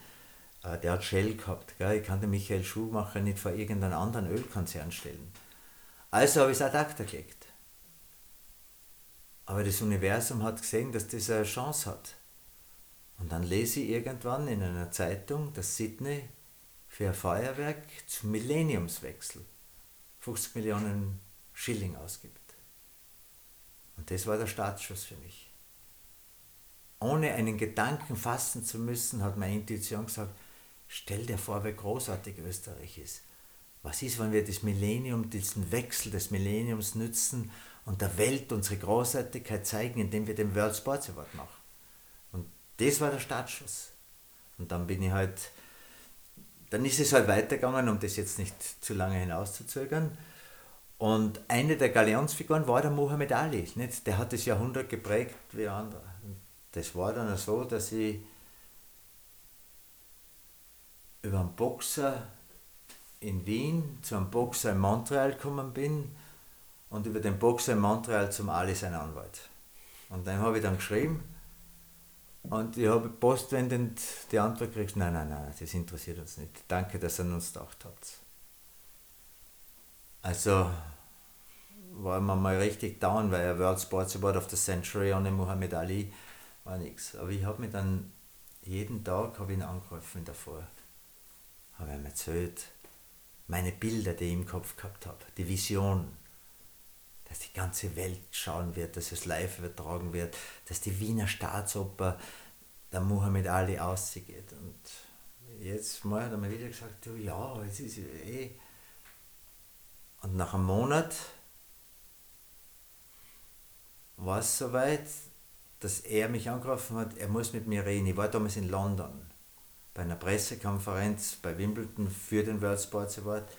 äh, der hat Shell gehabt, gell? ich kann den Michael Schumacher nicht vor irgendeinen anderen Ölkonzern stellen. Also habe ich es ad acta gelegt. Aber das Universum hat gesehen, dass das eine Chance hat. Und dann lese ich irgendwann in einer Zeitung, dass Sydney für ein Feuerwerk zum Millenniumswechsel 50 Millionen Schilling ausgibt. Und das war der Startschuss für mich. Ohne einen Gedanken fassen zu müssen, hat meine Intuition gesagt, stell dir vor, wie großartig Österreich ist. Was ist, wenn wir das Millennium, diesen Wechsel des Millenniums nützen und der Welt unsere Großartigkeit zeigen, indem wir den World Sports Award machen. Und das war der Startschuss. Und dann bin ich halt, dann ist es halt weitergegangen, um das jetzt nicht zu lange hinauszuzögern. Und eine der Galionsfiguren war der Muhammad Ali. Nicht? Der hat das Jahrhundert geprägt wie andere. Das war dann so, dass ich über einen Boxer in Wien zu einem Boxer in Montreal gekommen bin und über den Boxer in Montreal zum Ali sein Anwalt. Und dann habe ich dann geschrieben und ich habe postwendend die Antwort gekriegt, nein, nein, nein, das interessiert uns nicht. Danke, dass ihr an uns gedacht habt. Also war man mal richtig down, weil ein World Sports Award of the Century ohne Muhammad Ali war nichts. Aber ich habe mich dann jeden Tag habe ihn angerufen davor. Habe ihm erzählt, meine Bilder, die ich im Kopf gehabt habe, die Vision, dass die ganze Welt schauen wird, dass es live übertragen wird, dass die Wiener Staatsoper der Muhammad Ali ausgeht. Und jetzt mal hat er mir wieder gesagt, du, ja, es ist eh. Und nach einem Monat war es soweit, dass er mich angerufen hat, er muss mit mir reden. Ich war damals in London bei einer Pressekonferenz bei Wimbledon für den World Sports Award.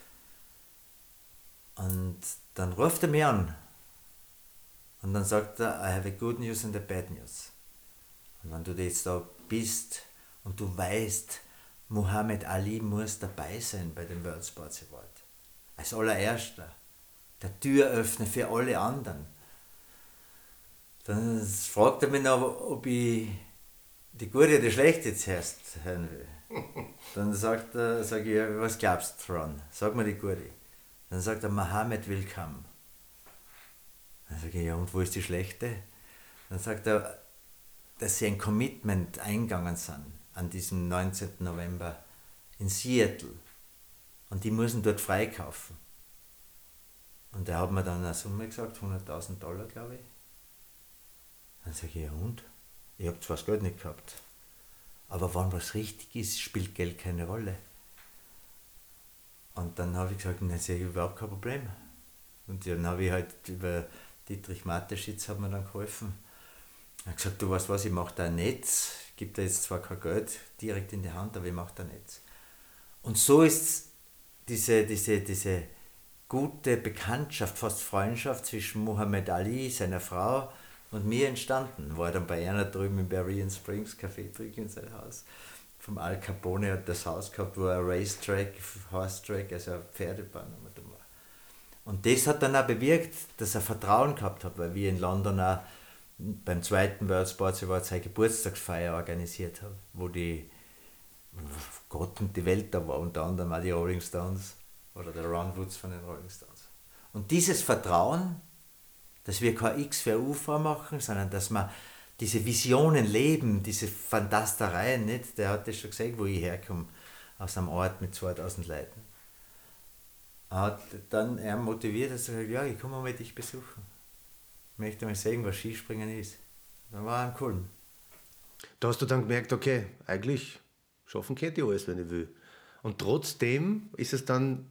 Und dann ruft er mich an und dann sagt er, I have a good news and a bad news. Und wenn du jetzt da bist und du weißt, Muhammad Ali muss dabei sein bei dem World Sports Award. Als allererster. Der Türöffner für alle anderen. Dann fragt er mich noch, ob ich die gute oder die schlechte zuerst hören will. Dann sagt er, sag ich, was glaubst du dran? Sag mir die gute. Dann sagt er, Mohammed will kommen. Dann sage ich, ja, und wo ist die schlechte? Dann sagt er, dass sie ein Commitment eingegangen sind an diesem 19. November in Seattle. Und die müssen dort freikaufen. Und er hat mir dann eine Summe gesagt, 100.000 Dollar, glaube ich. Dann sage ich, ja und? Ich habe zwar das Geld nicht gehabt, aber wann was richtig ist, spielt Geld keine Rolle. Und dann habe ich gesagt, nein, sehe ich überhaupt kein Problem. Und dann habe ich halt über Dietrich Mateschitz hat mir dann geholfen. Er hat gesagt, du weißt was, ich mache da ein Netz, gebe da jetzt zwar kein Geld direkt in die Hand, aber ich mache da ein Netz. Und so ist diese, diese, diese gute Bekanntschaft, fast Freundschaft zwischen Muhammad Ali, seiner Frau, und mir entstanden. War dann bei einer drüben in Berrien Springs Café trinken in sein Haus. vom Al Capone hat das Haus gehabt, wo ein Racetrack, Horse-Track, also eine Pferdebahn war. Und das hat dann auch bewirkt, dass er Vertrauen gehabt hat, weil wir in London auch beim zweiten World Sports Award seine Geburtstagsfeier organisiert haben, wo die Gott und die Welt da war, unter anderem auch die Rolling Stones oder der Ron Woods von den Rolling Stones. Und dieses Vertrauen, dass wir kein X für U vormachen, sondern dass wir diese Visionen leben, diese Fantastereien, nicht? der hat das schon gesagt, wo ich herkomme, aus einem Ort mit 2000 Leuten. Hat dann er motiviert, dass er sagt, ja, ich komme mal dich besuchen. Ich möchte mal sehen, was Skispringen ist. Dann war er Kulm. Da hast du dann gemerkt, okay, eigentlich schaffen könnte ich alles, wenn ich will. Und trotzdem ist es dann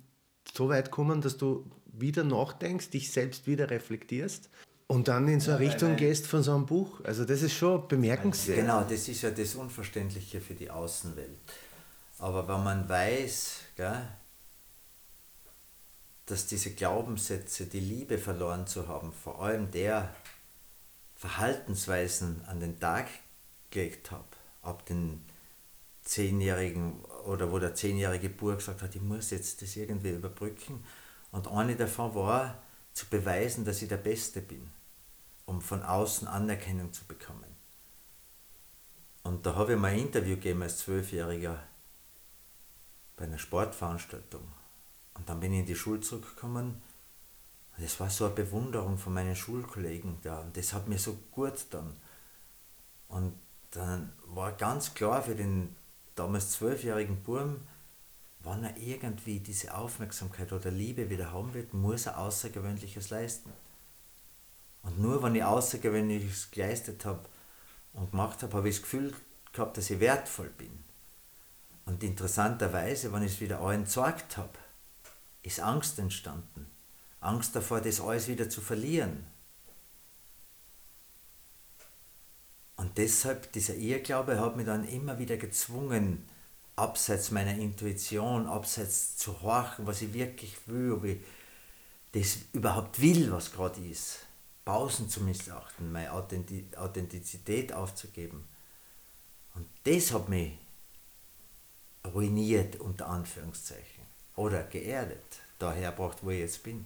so weit gekommen, dass du wieder nachdenkst, dich selbst wieder reflektierst und dann in so eine ja, Richtung gehst von so einem Buch. Also das ist schon bemerkenswert. Genau, das ist ja das Unverständliche für die Außenwelt. Aber wenn man weiß, gell, dass diese Glaubenssätze, die Liebe verloren zu haben, vor allem der Verhaltensweisen an den Tag gelegt habe, ab den zehnjährigen oder wo der zehnjährige Bub gesagt hat, ich muss jetzt das irgendwie überbrücken. Und eine davon war, zu beweisen, dass ich der Beste bin, um von außen Anerkennung zu bekommen. Und da habe ich mal ein Interview gegeben als Zwölfjähriger bei einer Sportveranstaltung. Und dann bin ich in die Schule zurückgekommen. Und es war so eine Bewunderung von meinen Schulkollegen da. Und das hat mir so gut dann. Und dann war ganz klar für den damals zwölfjährigen Burm, wenn er irgendwie diese Aufmerksamkeit oder Liebe wieder haben wird, muss er Außergewöhnliches leisten. Und nur wenn ich Außergewöhnliches geleistet habe und gemacht habe, habe ich das Gefühl gehabt, dass ich wertvoll bin. Und interessanterweise, wenn ich es wieder allen gezeigt habe, ist Angst entstanden. Angst davor, das alles wieder zu verlieren. Und deshalb, dieser Irrglaube hat mich dann immer wieder gezwungen, abseits meiner Intuition, abseits zu horchen, was ich wirklich will, ob ich das überhaupt will, was gerade ist. Pausen zu missachten, meine Authentizität aufzugeben. Und das hat mich ruiniert, unter Anführungszeichen. Oder geerdet, daher braucht, wo ich jetzt bin.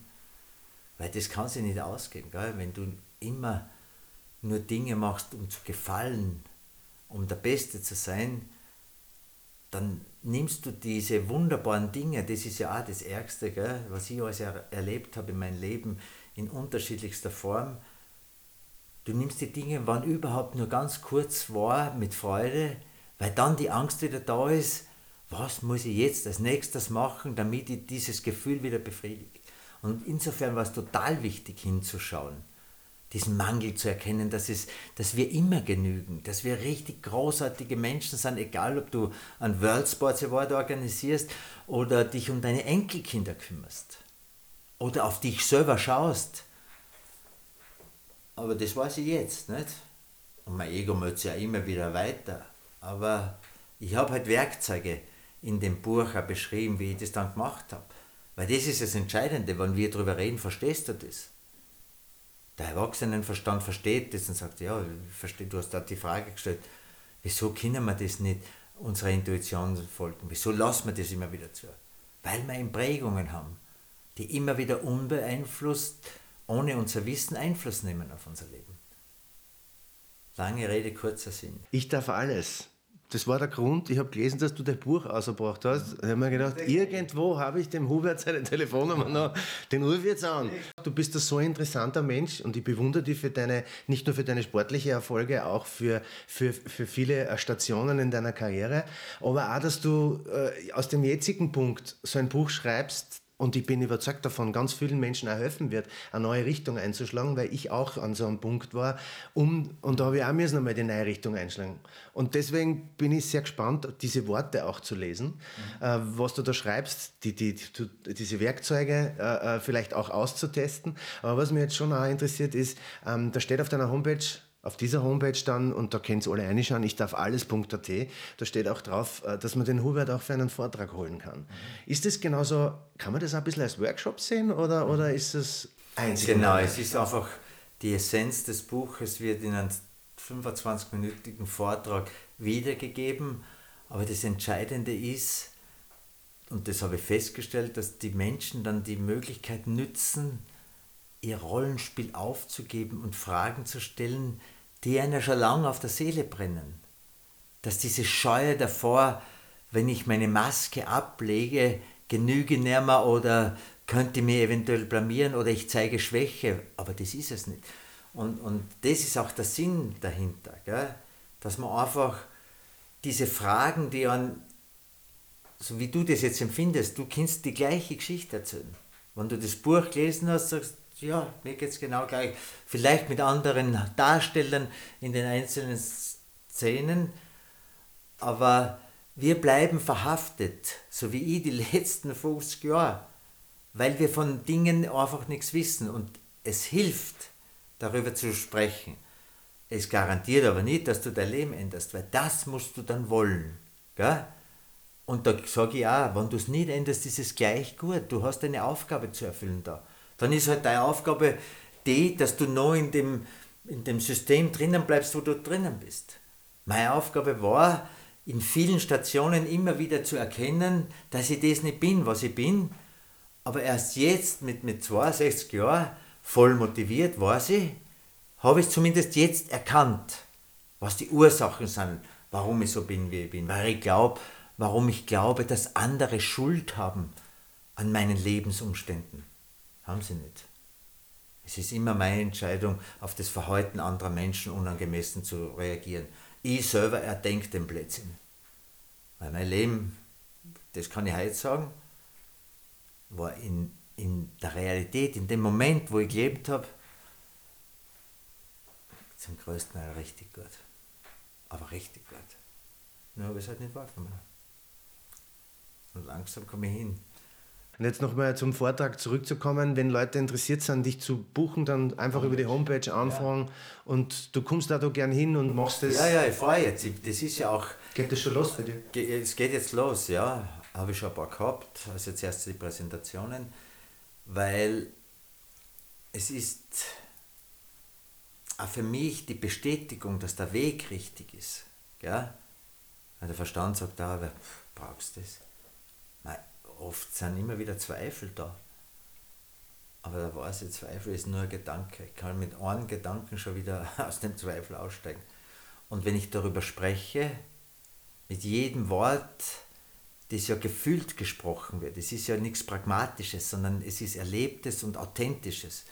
Weil das kann sich nicht ausgehen, gell? wenn du immer nur Dinge machst, um zu gefallen, um der Beste zu sein, dann nimmst du diese wunderbaren Dinge, das ist ja auch das Ärgste, gell, was ich alles er erlebt habe in meinem Leben in unterschiedlichster Form. Du nimmst die Dinge, wann überhaupt nur ganz kurz war, mit Freude, weil dann die Angst wieder da ist, was muss ich jetzt als nächstes machen, damit ich dieses Gefühl wieder befriedige. Und insofern war es total wichtig hinzuschauen diesen Mangel zu erkennen, dass, es, dass wir immer genügen, dass wir richtig großartige Menschen sind, egal ob du einen World Sports Award organisierst oder dich um deine Enkelkinder kümmerst oder auf dich selber schaust. Aber das weiß ich jetzt, nicht? Und mein Ego möchte ja immer wieder weiter. Aber ich habe halt Werkzeuge in dem Buch auch beschrieben, wie ich das dann gemacht habe. Weil das ist das Entscheidende, wenn wir darüber reden, verstehst du das? Der Erwachsenenverstand versteht das und sagt, ja, verstehe, du hast da die Frage gestellt, wieso können wir das nicht unserer Intuition folgen? Wieso lassen wir das immer wieder zu? Weil wir Prägungen haben, die immer wieder unbeeinflusst, ohne unser Wissen Einfluss nehmen auf unser Leben. Lange Rede, kurzer Sinn. Ich darf alles das war der Grund. Ich habe gelesen, dass du dein Buch ausgebracht hast. Ich habe mir gedacht, irgendwo habe ich dem Hubert seine Telefonnummer noch. Den rufe jetzt an. Du bist ein so interessanter Mensch und ich bewundere dich für deine, nicht nur für deine sportlichen Erfolge, auch für, für, für viele Stationen in deiner Karriere. Aber auch, dass du äh, aus dem jetzigen Punkt so ein Buch schreibst, und ich bin überzeugt davon, ganz vielen Menschen auch helfen wird, eine neue Richtung einzuschlagen, weil ich auch an so einem Punkt war. Um, und da habe ich auch müssen einmal die neue Richtung einschlagen. Und deswegen bin ich sehr gespannt, diese Worte auch zu lesen, mhm. äh, was du da schreibst, die, die, die diese Werkzeuge äh, äh, vielleicht auch auszutesten. Aber was mich jetzt schon auch interessiert ist, ähm, da steht auf deiner Homepage, auf dieser Homepage dann, und da könnt ihr alle reinschauen, ich darf alles.at, da steht auch drauf, äh, dass man den Hubert auch für einen Vortrag holen kann. Mhm. Ist das genauso, kann man das ein bisschen als Workshop sehen oder, oder ist es einzig? Genau, es ist einfach, die Essenz des Buches wird in einem 25-minütigen Vortrag wiedergegeben Aber das Entscheidende ist, und das habe ich festgestellt, dass die Menschen dann die Möglichkeit nützen, ihr Rollenspiel aufzugeben und Fragen zu stellen, die einer schon lange auf der Seele brennen. Dass diese Scheue davor, wenn ich meine Maske ablege, genüge nimmer oder könnte mir eventuell blamieren oder ich zeige Schwäche, aber das ist es nicht. Und, und das ist auch der Sinn dahinter, gell? dass man einfach diese Fragen, die an, so wie du das jetzt empfindest, du kannst die gleiche Geschichte erzählen. Wenn du das Buch gelesen hast, sagst ja, mir geht es genau gleich. Vielleicht mit anderen Darstellern in den einzelnen Szenen, aber wir bleiben verhaftet, so wie ich die letzten 50 Jahre, weil wir von Dingen einfach nichts wissen und es hilft, darüber zu sprechen. Es garantiert aber nicht, dass du dein Leben änderst, weil das musst du dann wollen. Gell? Und da sage ich auch, wenn du es nicht änderst, ist es gleich gut. Du hast eine Aufgabe zu erfüllen da. Dann ist halt deine Aufgabe die, dass du noch in dem, in dem System drinnen bleibst, wo du drinnen bist. Meine Aufgabe war, in vielen Stationen immer wieder zu erkennen, dass ich das nicht bin, was ich bin. Aber erst jetzt, mit, mit 62 Jahren, voll motiviert, weiß ich, habe ich zumindest jetzt erkannt, was die Ursachen sind, warum ich so bin, wie ich bin. Weil ich glaube, warum ich glaube, dass andere Schuld haben an meinen Lebensumständen. Haben sie nicht. Es ist immer meine Entscheidung, auf das Verhalten anderer Menschen unangemessen zu reagieren. Ich selber erdenke den Blödsinn. Weil mein Leben, das kann ich heute sagen, war in, in der Realität, in dem Moment, wo ich gelebt habe, zum größten Teil richtig gut. Aber richtig gut. Nur habe ich es halt nicht wahrgenommen. Und langsam komme ich hin. Und jetzt nochmal zum Vortrag zurückzukommen, wenn Leute interessiert sind, dich zu buchen, dann einfach über die Homepage anfangen ja. und du kommst da gern hin und machst das. Ja, ja, ich fahre jetzt. Das ist ja auch. Geht das schon los bei dir? Es geht jetzt los, ja. Habe ich schon ein paar gehabt. Also jetzt erst die Präsentationen, weil es ist auch für mich die Bestätigung, dass der Weg richtig ist. Gell? Weil der Verstand sagt, da, ah, brauchst du das? Nein, oft sind immer wieder Zweifel da. Aber da weiß ich, Zweifel ist nur ein Gedanke. Ich kann mit einem Gedanken schon wieder aus dem Zweifel aussteigen. Und wenn ich darüber spreche, mit jedem Wort, das ja gefühlt gesprochen wird, es ist ja nichts Pragmatisches, sondern es ist Erlebtes und Authentisches,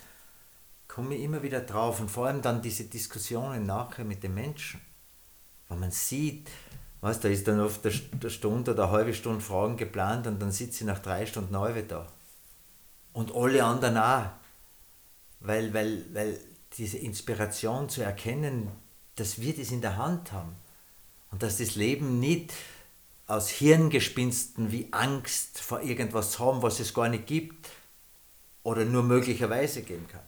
komme ich immer wieder drauf. Und vor allem dann diese Diskussionen nachher mit den Menschen, wenn man sieht, Weißt, da ist dann oft eine Stunde oder eine halbe Stunde Fragen geplant und dann sitze ich nach drei Stunden neu da. Und alle anderen auch. Weil, weil, weil diese Inspiration zu erkennen, dass wir das in der Hand haben. Und dass das Leben nicht aus Hirngespinsten wie Angst vor irgendwas haben, was es gar nicht gibt oder nur möglicherweise geben kann.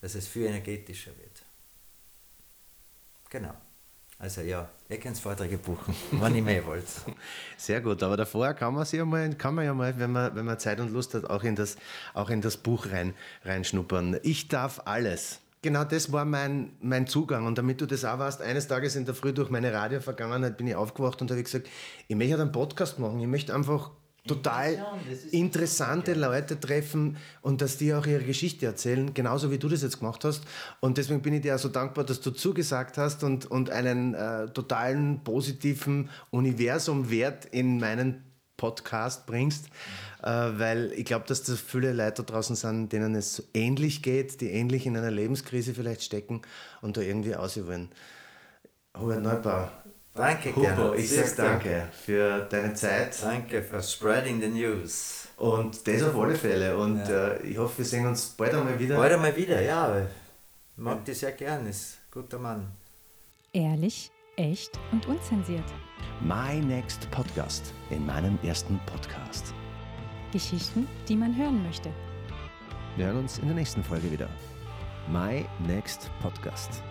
Dass es viel energetischer wird. Genau. Also ja, ihr könnt Vorträge buchen, wann ihr mehr wollt. Sehr gut, aber davor kann man, sich ja mal, kann man ja mal, wenn man, wenn man Zeit und Lust hat, auch in das, auch in das Buch rein, reinschnuppern. Ich darf alles. Genau das war mein, mein Zugang. Und damit du das auch weißt, eines Tages in der Früh durch meine Radiovergangenheit bin ich aufgewacht und habe gesagt, ich möchte einen Podcast machen. Ich möchte einfach total interessante Leute treffen und dass die auch ihre Geschichte erzählen, genauso wie du das jetzt gemacht hast. Und deswegen bin ich dir auch so dankbar, dass du zugesagt hast und, und einen äh, totalen positiven Universumwert in meinen Podcast bringst, äh, weil ich glaube, dass da viele Leute draußen sind, denen es so ähnlich geht, die ähnlich in einer Lebenskrise vielleicht stecken und da irgendwie auswollen. Hubert Neubau, Danke, Hugo, ich sage danke für deine Zeit. Danke für spreading the news. Und das auf alle Fälle. Und ja. äh, ich hoffe, wir sehen uns bald einmal wieder. Bald einmal wieder, ja. Ich mag ja. dich sehr gern, ist ein guter Mann. Ehrlich, echt und unzensiert. My Next Podcast in meinem ersten Podcast. Geschichten, die man hören möchte. Wir hören uns in der nächsten Folge wieder. My Next Podcast.